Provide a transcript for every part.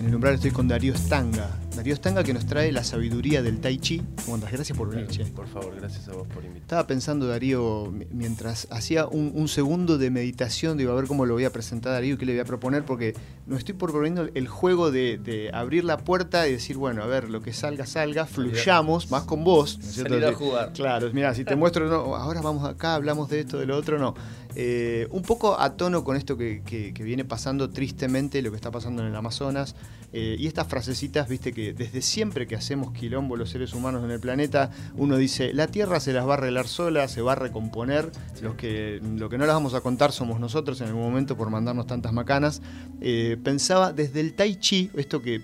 En el umbral estoy con Darío Stanga. Darío Stanga que nos trae la sabiduría del Tai Chi. ¿Cómo andas? Gracias por venir, che. Por favor, gracias a vos por invitar. Estaba pensando, Darío, mi- mientras hacía un, un segundo de meditación, digo, a ver cómo lo voy a presentar a Darío y qué le voy a proponer, porque nos estoy proponiendo el juego de, de abrir la puerta y decir, bueno, a ver, lo que salga, salga, fluyamos, más con vos. ¿no es cierto? Salir a jugar. Claro, mira, si te muestro, no, ahora vamos acá, hablamos de esto, de lo otro, no. Eh, un poco a tono con esto que, viene pasando tristemente, lo que está pasando en el Amazonas, eh, y estas frasecitas, viste, que desde siempre que hacemos quilombo los seres humanos en el planeta, uno dice, la Tierra se las va a arreglar sola, se va a recomponer, los que, lo que no las vamos a contar somos nosotros en algún momento por mandarnos tantas macanas. Eh, pensaba desde el Tai Chi, esto que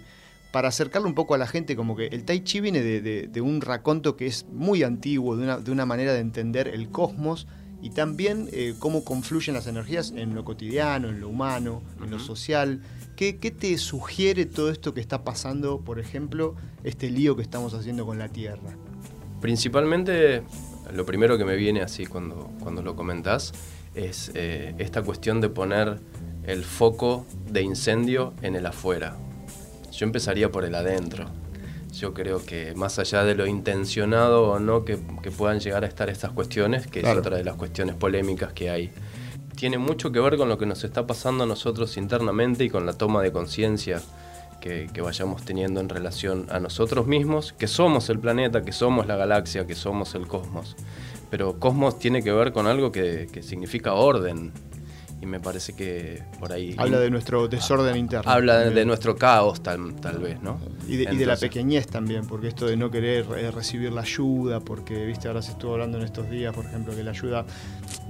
para acercarlo un poco a la gente, como que el Tai Chi viene de, de- de un raconto que es muy antiguo, de una, de una manera de entender el cosmos y también eh, cómo confluyen las energías en lo cotidiano, en lo humano, en lo social. ¿Qué, qué te sugiere todo esto que está pasando, por ejemplo, este lío que estamos haciendo con la Tierra? Principalmente, lo primero que me viene así cuando, cuando lo comentás es eh, esta cuestión de poner el foco de incendio en el afuera. Yo empezaría por el adentro. Yo creo que más allá de lo intencionado o no que, que puedan llegar a estar estas cuestiones, que Claro. es otra de las cuestiones polémicas que hay, tiene mucho que ver con lo que nos está pasando a nosotros internamente y con la toma de conciencia que, que vayamos teniendo en relación a nosotros mismos, que somos el planeta, que somos la galaxia, que somos el cosmos. Pero cosmos tiene que ver con algo que, que significa orden. Y me parece que por ahí... Habla de nuestro desorden interno. habla de, nuestro caos, tal, tal vez, ¿no? Y de, y de la pequeñez también, porque esto de no querer eh, recibir la ayuda, porque, viste, ahora se estuvo hablando en estos días, por ejemplo, que la ayuda,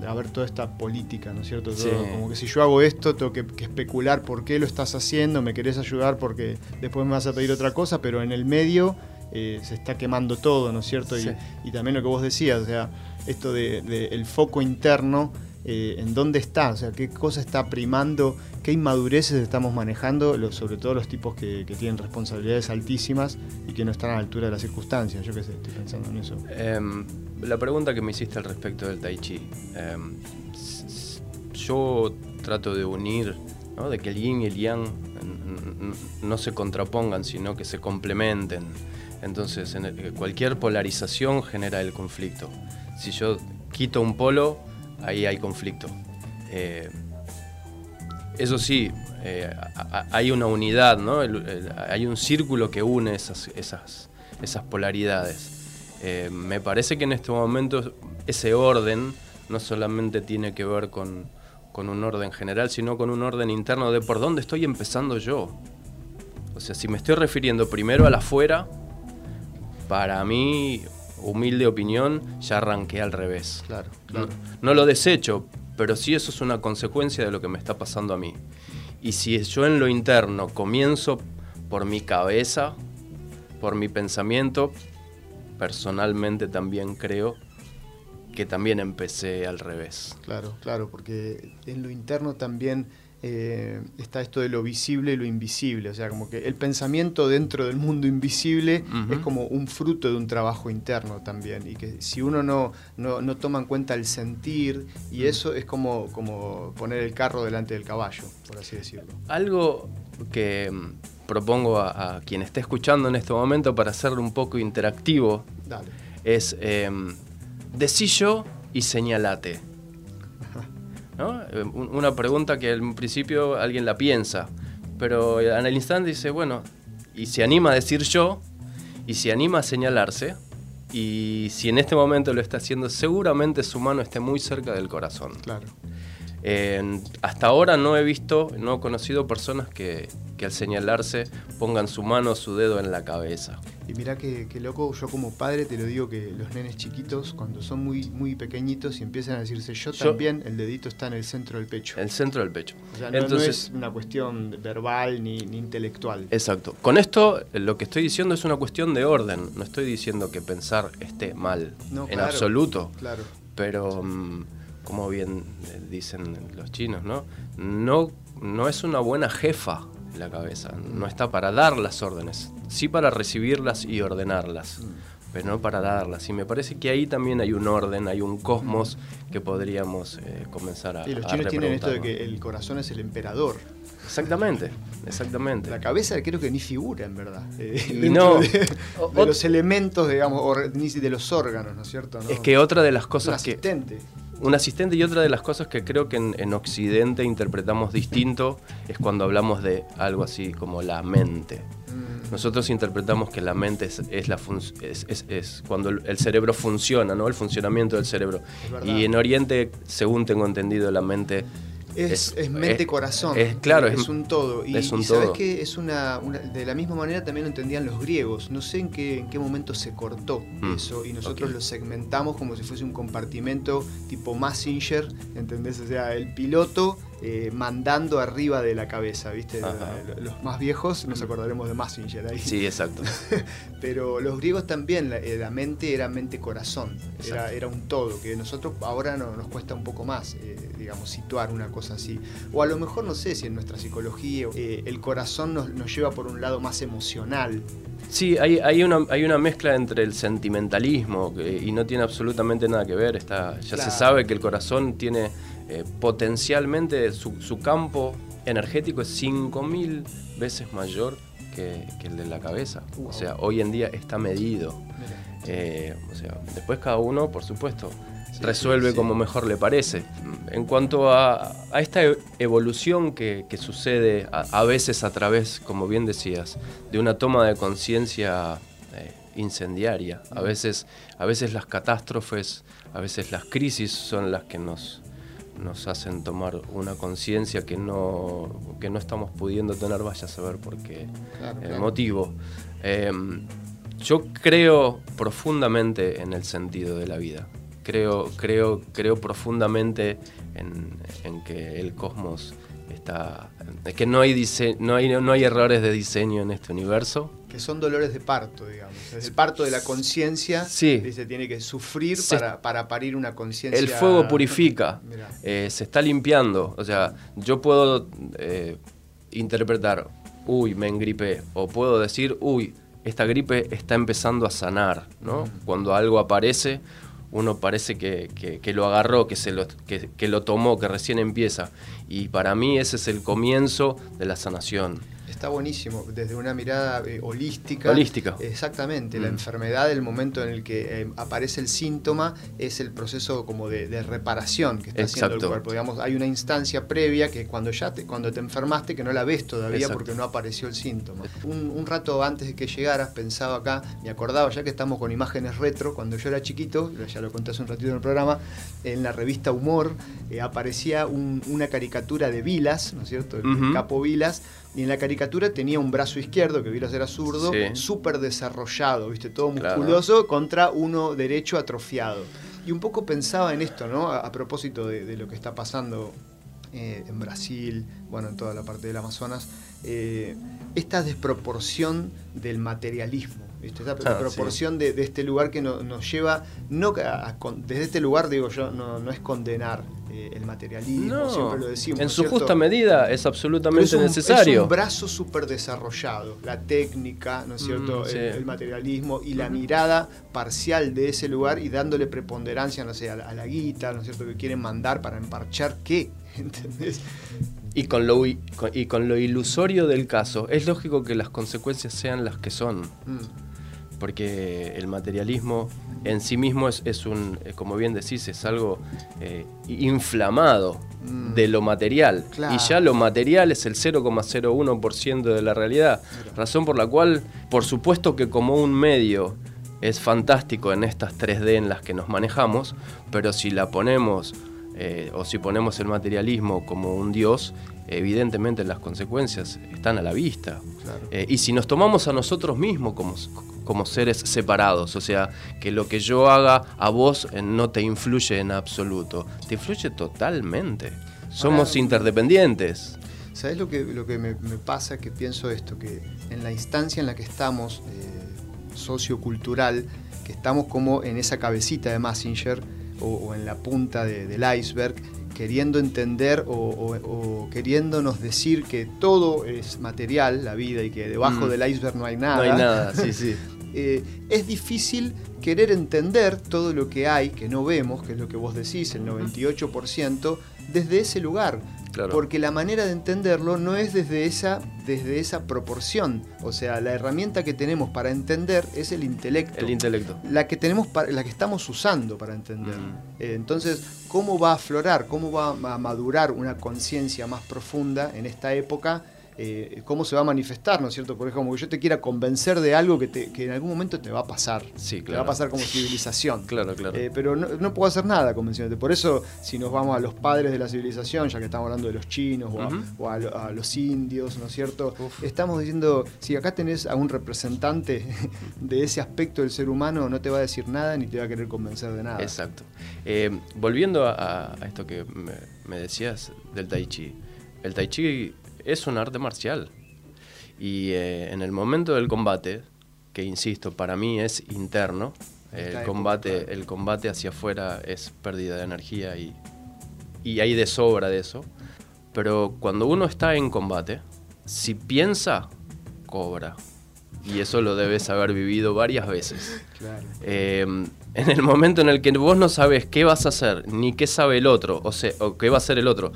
a ver toda esta política, ¿no es cierto? Todo, Sí. Como que si yo hago esto, tengo que, que especular por qué lo estás haciendo, me querés ayudar porque después me vas a pedir otra cosa, pero en el medio eh, se está quemando todo, ¿no es cierto? Y, Sí. y también lo que vos decías, o sea, esto de, de el foco interno, eh, en dónde está, o sea, qué cosa está primando, qué inmadureces estamos manejando, sobre todo los tipos que, tienen responsabilidades altísimas y que no están a la altura de las circunstancias. Yo qué sé, estoy pensando en eso. Em, la pregunta que me hiciste al respecto del tai chi. em, yo trato de unir, ¿no? de que el yin y el yang no se contrapongan, sino que se complementen. Entonces, cualquier polarización genera el conflicto. Si yo quito un polo, ahí hay conflicto. Eh, eso sí, eh, hay una unidad, ¿no? Hay un círculo que une esas, esas, esas polaridades. Eh, me parece que en este momento ese orden no solamente tiene que ver con, con un orden general, sino con un orden interno de por dónde estoy empezando yo. O sea, si me estoy refiriendo primero al afuera, para mí, humilde opinión, ya arranqué al revés. Claro, No, claro. no lo desecho, pero sí eso es una consecuencia de lo que me está pasando a mí. Y si yo en lo interno comienzo por mi cabeza, por mi pensamiento, personalmente también creo que también empecé al revés. Claro, claro, porque en lo interno también eh, está esto de lo visible y lo invisible. O sea, como que el pensamiento dentro del mundo invisible es como un fruto de un trabajo interno también. Y que si uno no, no, no toma en cuenta el sentir, y eso es como, como poner el carro delante del caballo, por así decirlo. Algo que mm, propongo a, a quien esté escuchando en este momento para hacerlo un poco interactivo Dale. es eh, decí yo y señalate. Eh, un- Una pregunta que al principio alguien la piensa, pero en el instante dice, bueno, y se anima a decir yo, y se anima a señalarse, y si en este momento lo está haciendo, seguramente su mano esté muy cerca del corazón. Claro. Eh, hasta ahora no he visto, no he conocido personas que, que al señalarse pongan su mano o su dedo en la cabeza. Y mirá que, que loco, yo como padre te lo digo que los nenes chiquitos, cuando son muy, muy pequeñitos y empiezan a decirse yo, Yo- también, el dedito está en el centro del pecho. El centro del pecho. O sea, no, no Entonces, es una cuestión verbal ni, ni intelectual. Exacto. Con esto lo que estoy diciendo es una cuestión de orden. No estoy diciendo que pensar esté mal No, en claro. absoluto. Claro. Pero, mm, como bien eh, dicen los chinos, ¿no? No, no es una buena jefa la cabeza. No está para dar las órdenes, sí para recibirlas y ordenarlas. pero no para darlas. Y me parece que ahí también hay un orden, hay un cosmos que podríamos eh, comenzar a Y los chinos tienen esto de que el corazón es el emperador. Exactamente, exactamente. La cabeza creo que ni figura, en verdad. eh, no. de, los elementos, digamos, or- ni de los órganos, ¿no es cierto? ¿no? Es que otra de las cosas que... Un asistente y otra de las cosas que creo que en, en Occidente interpretamos distinto es cuando hablamos de algo así como la mente. Mm, Nosotros interpretamos que la mente es, es la fun- es, es- es cuando el cerebro funciona, ¿no? El funcionamiento del cerebro. Y en Oriente, según tengo entendido, la mente Es, es mente-corazón. es- claro, es, un todo. Y, es un y sabes todo. que es una, una- De la misma manera también lo entendían los griegos. No sé en qué, en qué momento se cortó Mm, eso y nosotros lo segmentamos como si fuese un compartimento tipo Massinger, ¿entendés? O sea, el piloto eh, mandando arriba de la cabeza, ¿viste? Ajá. Los más viejos nos acordaremos de Massinger ahí. Sí, exacto. Pero los griegos también, la, eh, la mente era mente-corazón, era, era un todo, que nosotros ahora no- nos cuesta un poco más, eh, digamos, situar una cosa así. O a lo mejor, no sé si en nuestra psicología eh, el corazón nos, nos lleva por un lado más emocional. Sí, hay, hay, una, hay una mezcla entre el sentimentalismo que- y no tiene absolutamente nada que ver. Está, ya Claro. se sabe que el corazón tiene eh, potencialmente su, su campo energético es 5.000 veces mayor que, que el de la cabeza. Wow. O sea, hoy en día está medido. Eh, o sea, después cada uno, por supuesto, Sí, resuelve sí, sí. como mejor le parece. En cuanto a, a esta e- evolución que, que sucede a, a veces a través, como bien decías, de una toma de conciencia eh, incendiaria, a veces, a veces las catástrofes, a veces las crisis son las que nos, nos hacen tomar una conciencia que no, que no estamos pudiendo tener, vaya a saber por qué Claro, el claro. motivo. Eh, yo creo profundamente en el sentido de la vida. Creo, creo, creo profundamente en, en que el cosmos está. En que no hay, dise- no, hay, no hay errores de diseño en este universo. Que son dolores de parto, digamos. Es el parto de la conciencia Sí. que se tiene que sufrir Se- para, para parir una conciencia. El fuego purifica, eh, se está limpiando. O sea, yo puedo eh, interpretar, uy, me engripé. O puedo decir, uy, esta gripe está empezando a sanar. ¿no? Cuando algo aparece, uno parece que, que- lo agarró, que, se lo, que, que lo tomó, que recién empieza. Y para mí ese es el comienzo de la sanación. Está buenísimo, desde una mirada eh, holística. Holística. Exactamente, la Mm. enfermedad, el momento en el que eh, aparece el síntoma, es el proceso como de, de reparación que está haciendo el cuerpo. Digamos, hay una instancia previa que cuando ya te, cuando te enfermaste que no la ves todavía Exacto. porque no apareció el síntoma. Un, un rato antes de que llegaras pensaba acá, me acordaba ya que estamos con imágenes retro, cuando yo era chiquito, ya lo conté hace un ratito en el programa, en la revista Humor eh, aparecía un- una caricatura de Vilas, ¿no es cierto? El, el capo Vilas, y en la caricatura tenía un brazo izquierdo, que Vilas era zurdo, Sí. súper desarrollado, ¿viste? Todo Claro. musculoso, contra uno derecho atrofiado. Y un poco pensaba en esto, ¿no? A, a propósito de, de lo que está pasando eh, en Brasil, bueno, en toda la parte del Amazonas, eh, esta desproporción del materialismo, ¿viste? esta Ah, desproporción de, de este lugar que no- nos lleva, no a- a con- desde este lugar, digo yo, no, no es condenar eh, el materialismo, No, siempre lo decimos. en ¿no es su cierto? justa medida es absolutamente es un, necesario. Es un brazo súper desarrollado, la técnica, ¿no es cierto? Mm, sí. el, el materialismo y la mirada parcial de ese lugar y dándole preponderancia, no sé, a la, a la guita, ¿no es cierto? Que quieren mandar para emparchar qué, ¿entendés? Y con, lo, y con lo ilusorio del caso, es lógico que las consecuencias sean las que son, Mm, porque el materialismo en sí mismo es, es un, eh, como bien decís, es algo eh, inflamado Mm. de lo material. Claro. Y ya lo material es el 0,01% de la realidad. Razón por la cual, por supuesto que como un medio es fantástico en estas 3D en las que nos manejamos, pero si la ponemos eh, o si ponemos el materialismo como un dios, evidentemente las consecuencias están a la vista. claro. Eh, y si nos tomamos a nosotros mismos como, como seres separados, o sea, que lo que yo haga a vos eh, no te influye en absoluto, te influye totalmente. Somos Ahora- interdependientes. ¿Sabes lo que, lo que me, me pasa? Que pienso esto, que en la instancia en la que estamos, eh, sociocultural, que estamos como en esa cabecita de Massinger o, o en la punta de- del iceberg, queriendo entender o, o- o queriéndonos decir que todo es material, la vida, y que debajo Mm. del iceberg no hay nada. No hay nada, sí, sí. eh, es difícil querer entender todo lo que hay, que no vemos, que es lo que vos decís, el 98%, desde ese lugar. Porque la manera de entenderlo no es desde esa, desde esa proporción. O sea, la herramienta que tenemos para entender es el intelecto. El intelecto. La que, tenemos la que estamos usando para entender. Mm. Eh, entonces, ¿cómo va a aflorar, cómo va a madurar una conciencia más profunda en esta época? Eh, cómo se va a manifestar, ¿no es cierto? Por ejemplo, como que yo te quiera convencer de algo que, en algún momento te va a pasar. Sí, claro. Te va a pasar como civilización. claro, claro. Eh, pero no, puedo hacer nada convencionarte. Por eso, si nos vamos a los padres de la civilización, ya que estamos hablando de los chinos o, a, los indios, ¿no es cierto? Estamos diciendo, si acá tenés a un representante de ese aspecto del ser humano, no te va a decir nada ni te va a querer convencer de nada. Exacto. Eh, volviendo a, esto que me, me decías del tai chi. El tai chi es un arte marcial. Y eh, en el momento del combate, que insisto, para mí es interno, el combate, el combate hacia afuera es pérdida de energía y, y hay de sobra de eso. Pero cuando uno está en combate, si piensa, cobra. Y eso lo debes haber vivido varias veces. Em, en el momento en el que vos no sabes qué vas a hacer, ni qué sabe el otro, o, sea, o qué va a hacer el otro,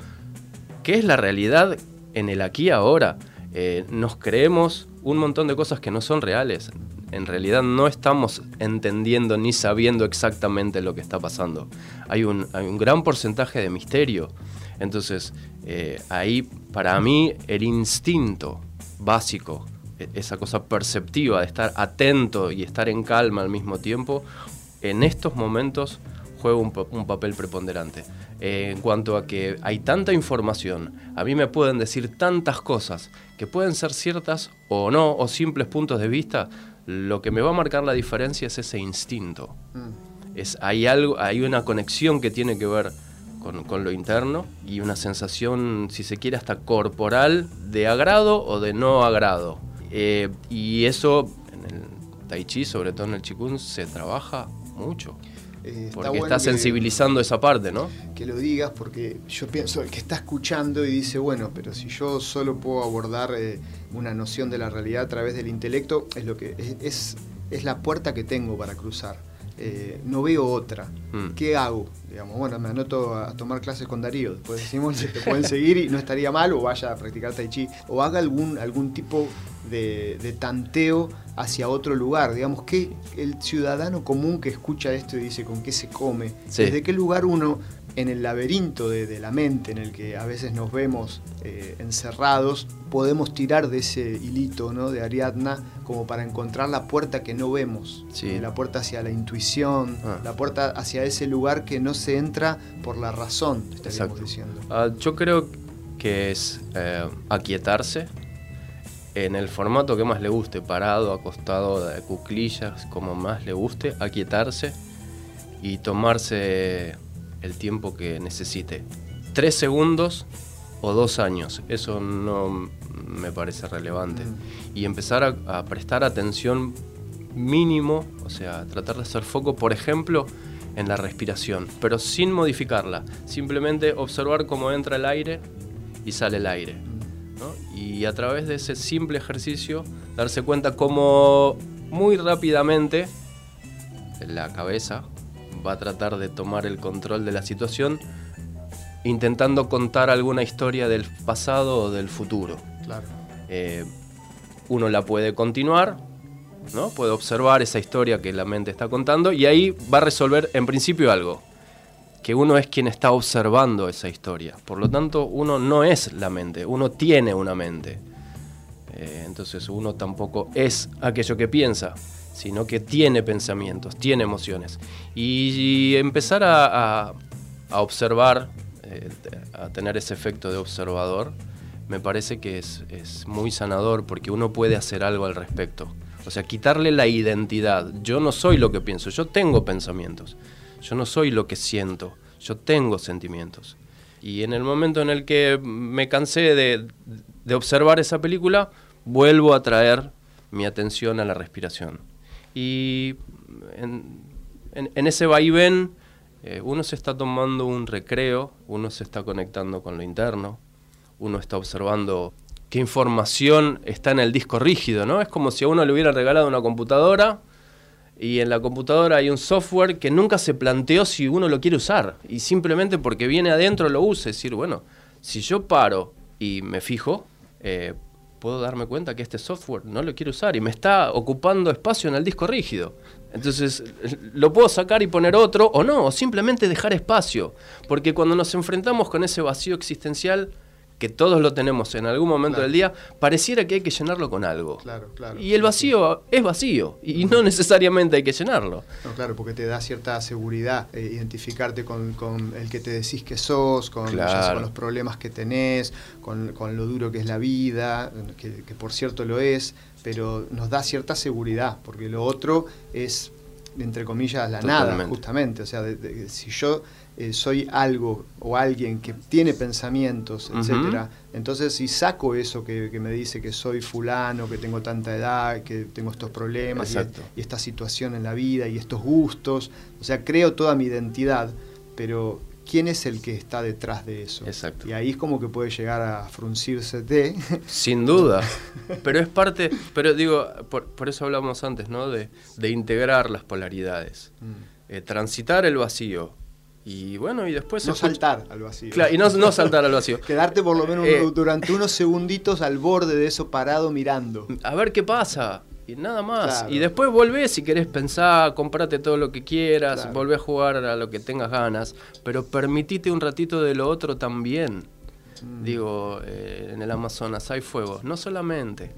qué es la realidad en el aquí ahora. Eh, nos creemos un montón de cosas que no son reales. En realidad no estamos entendiendo ni sabiendo exactamente lo que está pasando. Hay un, gran porcentaje de misterio. Entonces, eh, ahí para mí el instinto básico, e, esa cosa perceptiva de estar atento y estar en calma al mismo tiempo, en estos momentos juega un papel preponderante en cuanto a que hay tanta información, a mí me pueden decir tantas cosas que pueden ser ciertas o no, o simples puntos de vista, lo que me va a marcar la diferencia es ese instinto. Mm. Es, hay, algo, hay una conexión que tiene que ver con, lo interno y una sensación, si se quiere, hasta corporal de agrado o de no agrado. Eh, y eso en el tai chi, sobre todo en el chikun, se trabaja mucho. Eh, porque está sensibilizando esa parte, ¿no? Que lo digas, porque yo pienso, el que está escuchando y dice, bueno, pero si yo solo puedo abordar eh, una noción de la realidad a través del intelecto, es lo que es, es la puerta que tengo para cruzar. Eh, no veo otra. Mm. ¿Qué hago? Digamos, bueno, me anoto a tomar clases con Darío. Después decimos, te pueden seguir y no estaría mal, o vaya a practicar Tai Chi, o haga algún, algún tipo de, tanteo hacia otro lugar. Digamos, que el ciudadano común que escucha esto y dice con qué se come, desde qué lugar uno en el laberinto de, la mente en el que a veces nos vemos eh, encerrados, podemos tirar de ese hilito ¿no? de Ariadna como para encontrar la puerta que no vemos, la puerta hacia la intuición, ah. la puerta hacia ese lugar que no se entra por la razón, estaríamos diciendo. Ah, yo creo que es eh, aquietarse, en el formato que más le guste, parado, acostado, de cuclillas, como más le guste, aquietarse y tomarse el tiempo que necesite. Tres segundos o dos años, eso no me parece relevante. Mm. Y empezar a, prestar atención mínimo, o sea, tratar de hacer foco, por ejemplo, en la respiración, pero sin modificarla, simplemente observar cómo entra el aire y sale el aire y a través de ese simple ejercicio darse cuenta cómo muy rápidamente la cabeza va a tratar de tomar el control de la situación intentando contar alguna historia del pasado o del futuro. Claro. Eh, uno la puede continuar, ¿no? puede observar esa historia que la mente está contando y ahí va a resolver en principio algo que uno es quien está observando esa historia. Por lo tanto, uno no es la mente, uno tiene una mente. Eh, entonces uno tampoco es aquello que piensa, sino que tiene pensamientos, tiene emociones. Y, empezar a, observar, eh, a tener ese efecto de observador, me parece que es, es muy sanador porque uno puede hacer algo al respecto. O sea, quitarle la identidad. Yo no soy lo que pienso, yo tengo pensamientos. Yo no soy lo que siento, yo tengo sentimientos. Y en el momento en el que me cansé de, observar esa película, vuelvo a traer mi atención a la respiración. Y en, ese vaivén, eh, uno se está tomando un recreo, uno se está conectando con lo interno, uno está observando qué información está en el disco rígido, ¿no? Es como si a uno le hubiera regalado una computadora y en la computadora hay un software que nunca se planteó si uno lo quiere usar. Y simplemente porque viene adentro lo use. Es decir, bueno, si yo paro y me fijo, eh, puedo darme cuenta que este software no lo quiero usar y me está ocupando espacio en el disco rígido. Entonces, lo puedo sacar y poner otro o no, o simplemente dejar espacio. Porque cuando nos enfrentamos con ese vacío existencial, que todos lo tenemos en algún momento del día, pareciera que hay que llenarlo con algo. Claro, claro. Y el vacío es vacío y no necesariamente hay que llenarlo. No, claro, porque te da cierta seguridad eh, identificarte con, el que te decís que sos, con, los problemas que tenés, con, lo duro que es la vida, que, por cierto lo es, pero nos da cierta seguridad, porque lo otro es entre comillas, la nada, justamente. O sea, si yo eh, soy algo o alguien que tiene pensamientos, etcétera, entonces si saco eso que, me dice que soy fulano, que tengo tanta edad, que tengo estos problemas y, esta situación en la vida y estos gustos, o sea, creo toda mi identidad, pero quién es el que está detrás de eso. Exacto. Y ahí es como que puede llegar a fruncirse de. Sin duda. Pero es parte, pero digo, por, eso hablamos antes, ¿no? De, integrar las polaridades. Mm. Eh, transitar el vacío, y bueno, y después... No saltar al vacío. Claro, y no, no saltar al vacío. Quedarte por lo menos eh, durante unos segunditos al borde de eso parado mirando. A ver qué pasa. Y nada más. Y después volvés si querés pensar, comprate todo lo que quieras, volvés a jugar a lo que tengas ganas, pero permitite un ratito de lo otro también. Mm. Digo, eh, en el Amazonas hay fuego, no solamente.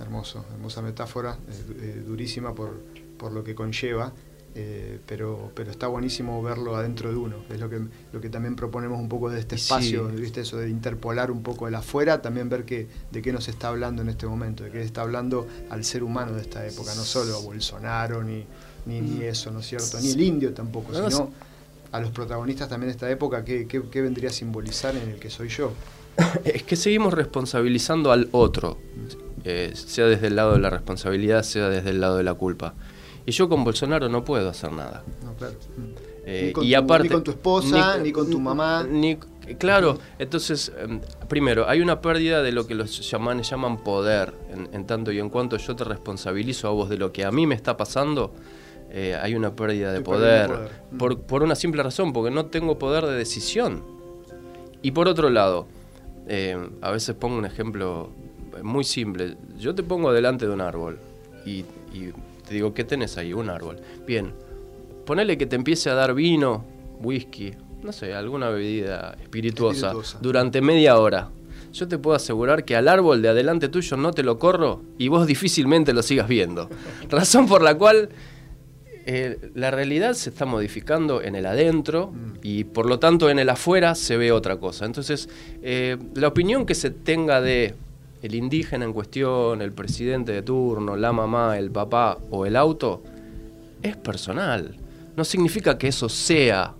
Hermoso, hermosa metáfora, eh, durísima por, por lo que conlleva. Eh, pero, pero está buenísimo verlo adentro de uno. Es lo que, lo que también proponemos un poco de este espacio, ¿viste? Eso de interpolar un poco el afuera, también ver que, de qué nos está hablando en este momento, de qué está hablando al ser humano de esta época, no solo a Bolsonaro ni, ni, mm. eso, ¿no es cierto? Ni el indio tampoco, sino a los protagonistas también de esta época, ¿qué, qué, vendría a simbolizar en el que soy yo? Es que seguimos responsabilizando al otro, eh, sea desde el lado de la responsabilidad, sea desde el lado de la culpa. Y yo con Bolsonaro no puedo hacer nada. No, claro. Eh, y aparte, ni con tu esposa, ni, con tu mamá. Ni, claro, entonces, em, primero, hay una pérdida de lo que los chamanes llaman poder. En, tanto y en cuanto yo te responsabilizo a vos de lo que a mí me está pasando, eh, hay una pérdida de poder. Por, por, una simple razón, porque no tengo poder de decisión. Y por otro lado, eh, a veces pongo un ejemplo muy simple. Yo te pongo delante de un árbol y te digo, ¿qué tenés ahí? Un árbol. Bien, ponele que te empiece a dar vino, whisky, no sé, alguna bebida espirituosa, durante media hora. Yo te puedo asegurar que al árbol de adelante tuyo no te lo corro y vos difícilmente lo sigas viendo. Razón por la cual eh, la realidad se está modificando en el adentro mm. y por lo tanto en el afuera se ve otra cosa. Entonces, eh, la opinión que se tenga de el indígena en cuestión, el presidente de turno, la mamá, el papá o el auto, es personal. No significa que eso sea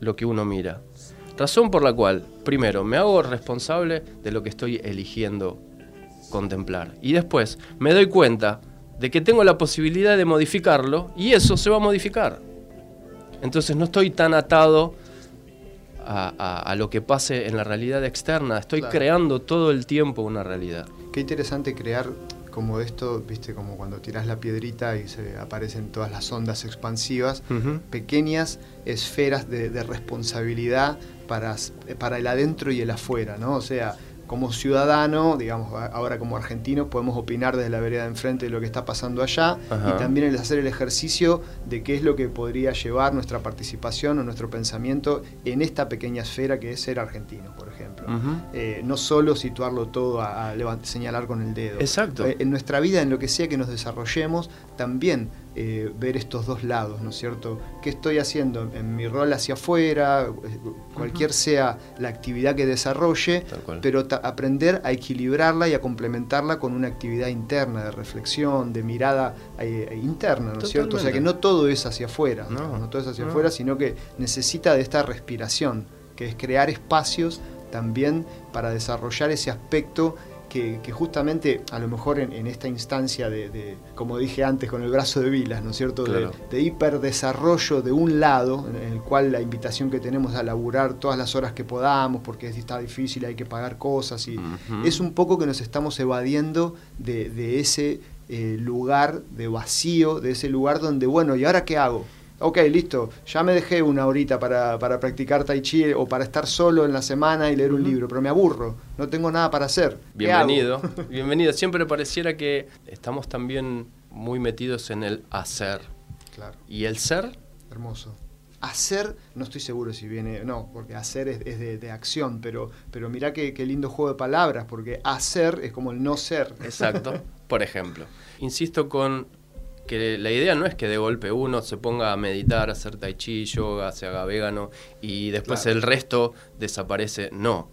lo que uno mira. Razón por la cual, primero, me hago responsable de lo que estoy eligiendo contemplar. Y después, me doy cuenta de que tengo la posibilidad de modificarlo y eso se va a modificar. Entonces no estoy tan atado a, lo que pase en la realidad externa. Estoy creando todo el tiempo una realidad. Qué interesante crear como esto, viste, como cuando tiras la piedrita y se aparecen todas las ondas expansivas, pequeñas esferas de, de responsabilidad para, para el adentro y el afuera, ¿no? O sea, como ciudadano, digamos, ahora como argentino, podemos opinar desde la vereda de enfrente de lo que está pasando allá y también el hacer el ejercicio de qué es lo que podría llevar nuestra participación o nuestro pensamiento en esta pequeña esfera que es ser argentino, por ejemplo. Eh, no solo situarlo todo a, señalar con el dedo. Exacto. Eh, en nuestra vida, en lo que sea que nos desarrollemos, también eh, ver estos dos lados, ¿no es cierto? ¿Qué estoy haciendo en mi rol hacia afuera, cualquier sea la actividad que desarrolle, pero aprender a equilibrarla y a complementarla con una actividad interna, de reflexión, de mirada eh, eh, interna, ¿no es cierto? O sea que no todo es hacia afuera, no, todo es hacia afuera, sino que necesita de esta respiración, que es crear espacios también para desarrollar ese aspecto que, justamente a lo mejor en, esta instancia de, como dije antes, con el brazo de Vilas, ¿no es cierto?, de, hiperdesarrollo de un lado, en el cual la invitación que tenemos a laburar todas las horas que podamos, porque está difícil, hay que pagar cosas, y es un poco que nos estamos evadiendo de, ese eh, lugar de vacío, de ese lugar donde, bueno, ¿y ahora qué hago? Ok, listo, ya me dejé una horita para, para practicar tai chi o para estar solo en la semana y leer un libro, pero me aburro, no tengo nada para hacer. Bienvenido, bienvenido. Siempre pareciera que estamos también muy metidos en el hacer. Claro. ¿Y el ser? Hermoso. Hacer, no estoy seguro si viene, no, porque hacer es, de, acción, pero, pero mirá qué, qué lindo juego de palabras, porque hacer es como el no ser. Exacto, por ejemplo. Insisto con que la idea no es que de golpe uno se ponga a meditar, a hacer tai chi, yoga, se haga vegano y después el resto desaparece. No,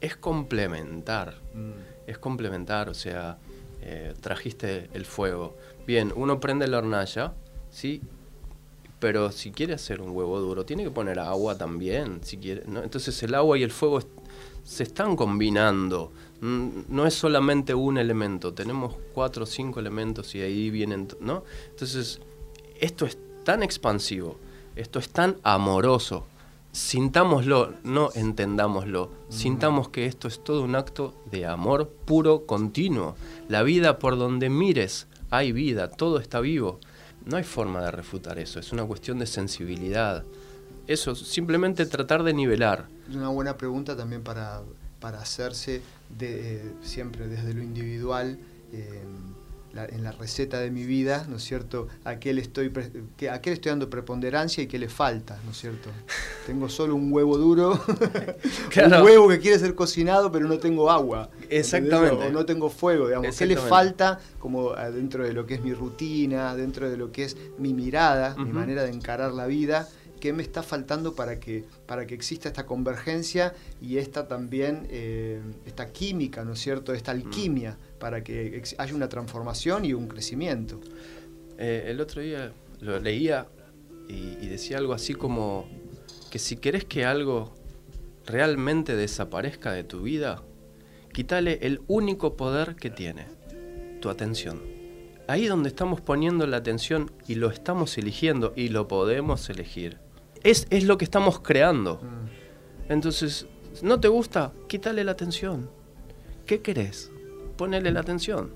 es complementar. Mm. Es complementar, o sea, eh, trajiste el fuego. Bien, uno prende la hornalla, ¿sí? Pero si quiere hacer un huevo duro, tiene que poner agua también, si quiere, ¿no? Entonces el agua y el fuego se están combinando. Mm, no es solamente un elemento, tenemos cuatro o cinco elementos y ahí vienen, ¿no? Entonces, esto es tan expansivo, esto es tan amoroso. Sintámoslo, no entendámoslo. Sintamos que esto es todo un acto de amor puro, continuo. La vida por donde mires, hay vida, todo está vivo. No hay forma de refutar eso, es una cuestión de sensibilidad. Eso, simplemente tratar de nivelar. Una buena pregunta también para, hacerse de, siempre desde lo individual. Eh, en la receta de mi vida, ¿no es cierto? ¿A qué, le estoy, que, ¿A qué le estoy dando preponderancia y qué le falta, ¿no es cierto? Tengo solo un huevo duro, un huevo que quiere ser cocinado, pero no tengo agua. Exactamente. O no tengo fuego, digamos. ¿Qué le falta como dentro de lo que es mi rutina, dentro de lo que es mi mirada, mi manera de encarar la vida? Qué me está faltando para que, para que exista esta convergencia y esta también, eh, esta química, ¿no es cierto? Esta alquimia para que haya una transformación y un crecimiento. Eh, el otro día lo leía y, decía algo así como que si querés que algo realmente desaparezca de tu vida, quítale el único poder que tiene, tu atención. Ahí donde estamos poniendo la atención y lo estamos eligiendo y lo podemos elegir. Es, es lo que estamos creando. Mm. Entonces, ¿no te gusta? Quítale la atención. ¿Qué querés? ponele la atención.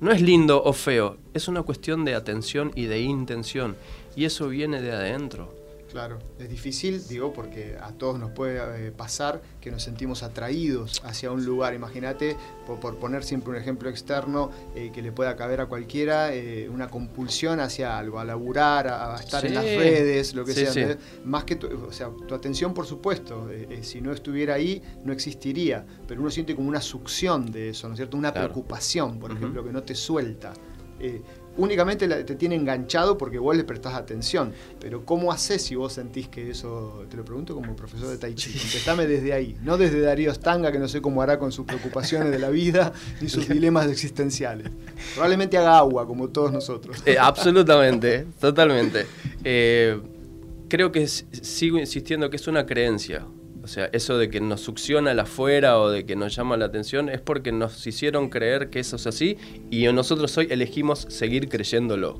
No es lindo o feo, es una cuestión de atención y de intención. Y eso viene de adentro. Claro, es difícil, digo, porque a todos nos puede eh, pasar que nos sentimos atraídos hacia un lugar. Imagínate, por, poner siempre un ejemplo externo eh, que le pueda caber a cualquiera, eh, una compulsión hacia algo, a laburar, a, estar en las redes, lo que sea. Más que, tu, o sea, tu atención, por supuesto, si no estuviera ahí, no existiría. Pero uno siente como una succión de eso, ¿no es cierto? Una preocupación, por ejemplo, que no te suelta únicamente te tiene enganchado porque vos le prestás atención. Pero ¿cómo haces si vos sentís que eso, te lo pregunto como profesor de Tai Chi, contestame desde ahí, no desde Darío Stanga, que no sé cómo hará con sus preocupaciones de la vida ni sus dilemas existenciales. Probablemente haga agua, como todos nosotros. Eh, absolutamente, totalmente. Eh, creo que sigo insistiendo que es una creencia. O sea, eso de que nos succiona el afuera o de que nos llama la atención es porque nos hicieron creer que eso es así y nosotros hoy elegimos seguir creyéndolo.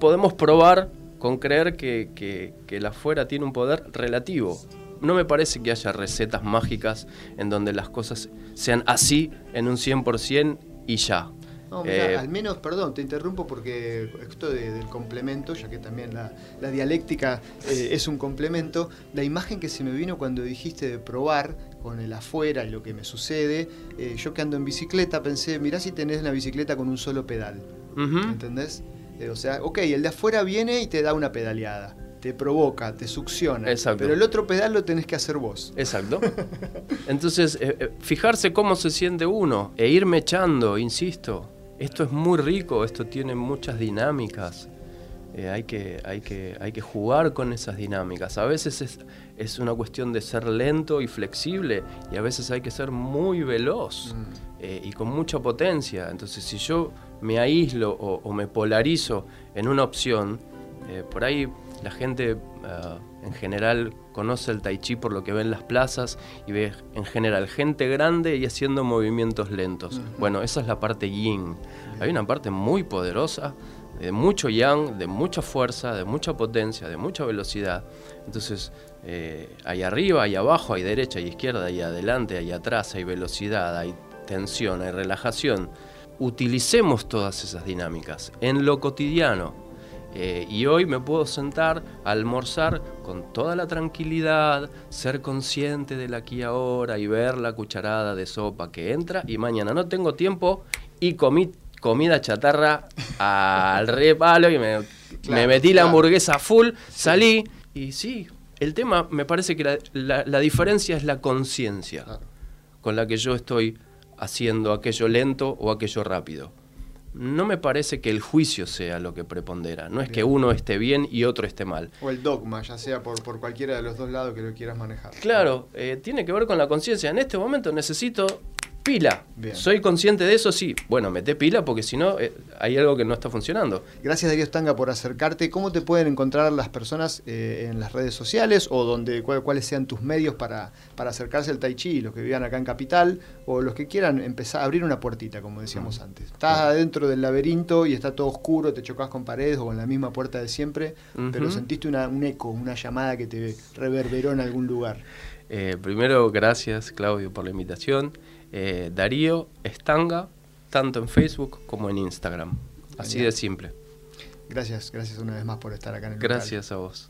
Podemos probar con creer que, que, el afuera tiene un poder relativo. No me parece que haya recetas mágicas en donde las cosas sean así en un 100% y ya. No, mira, eh, al menos, perdón, te interrumpo porque esto del complemento, ya que también la, dialéctica eh, es un complemento, la imagen que se me vino cuando dijiste de probar con el afuera y lo que me sucede, eh, yo que ando en bicicleta pensé, mirá si tenés la bicicleta con un solo pedal, ¿entendés? o sea, ok, el de afuera viene y te da una pedaleada te provoca, te succiona. Exacto. Pero el otro pedal lo tenés que hacer vos. Exacto. Entonces, fijarse cómo se siente uno e irme echando, insisto. Esto es muy rico, esto tiene muchas dinámicas. Eh, hay, que, hay, que, hay que jugar con esas dinámicas. A veces es, es, una cuestión de ser lento y flexible y a veces hay que ser muy veloz mm. eh, y con mucha potencia. Entonces si yo me aíslo o, me polarizo en una opción, eh, por ahí la gente en general conoce el tai chi por lo que ve en las plazas y ve en general gente grande y haciendo movimientos lentos. Bueno, esa es la parte yin. Hay una parte muy poderosa, de mucho yang, de mucha fuerza, de mucha potencia, de mucha velocidad. Entonces, eh, hay arriba, hay abajo, hay derecha, hay izquierda, hay adelante, hay atrás, hay velocidad, hay tensión, hay relajación. utilicemos todas esas dinámicas en lo cotidiano. Eh, y hoy me puedo sentar a almorzar con toda la tranquilidad, ser consciente del aquí y ahora y ver la cucharada de sopa que entra. Y mañana no tengo tiempo y comí comida chatarra al repalo y me, metí la hamburguesa full, salí y sí, el tema me parece que la, diferencia es la conciencia con la que yo estoy haciendo aquello lento o aquello rápido. No me parece que el juicio sea lo que prepondera. No es que uno esté bien y otro esté mal. O el dogma, ya sea por, por cualquiera de los dos lados que lo quieras manejar. Claro, eh, tiene que ver con la conciencia. En este momento necesito pila. ¿Soy consciente de eso? Sí. Bueno, mete pila porque si no eh, hay algo que no está funcionando. Gracias Darío Stanga por acercarte. ¿Cómo te pueden encontrar las personas eh, en las redes sociales o donde cuáles sean tus medios para, para acercarse al Tai Chi, los que vivan acá en Capital o los que quieran empezar a abrir una puertita, como decíamos antes? Estás adentro del laberinto y está todo oscuro, te chocas con paredes o con la misma puerta de siempre, pero sentiste un eco, una llamada que te reverberó en algún lugar. Eh, primero, gracias Claudio por la invitación. Eh, Darío Estanga, tanto en Facebook como en Instagram. Así de simple. Gracias, gracias una vez más por estar acá en el Gracias a vos.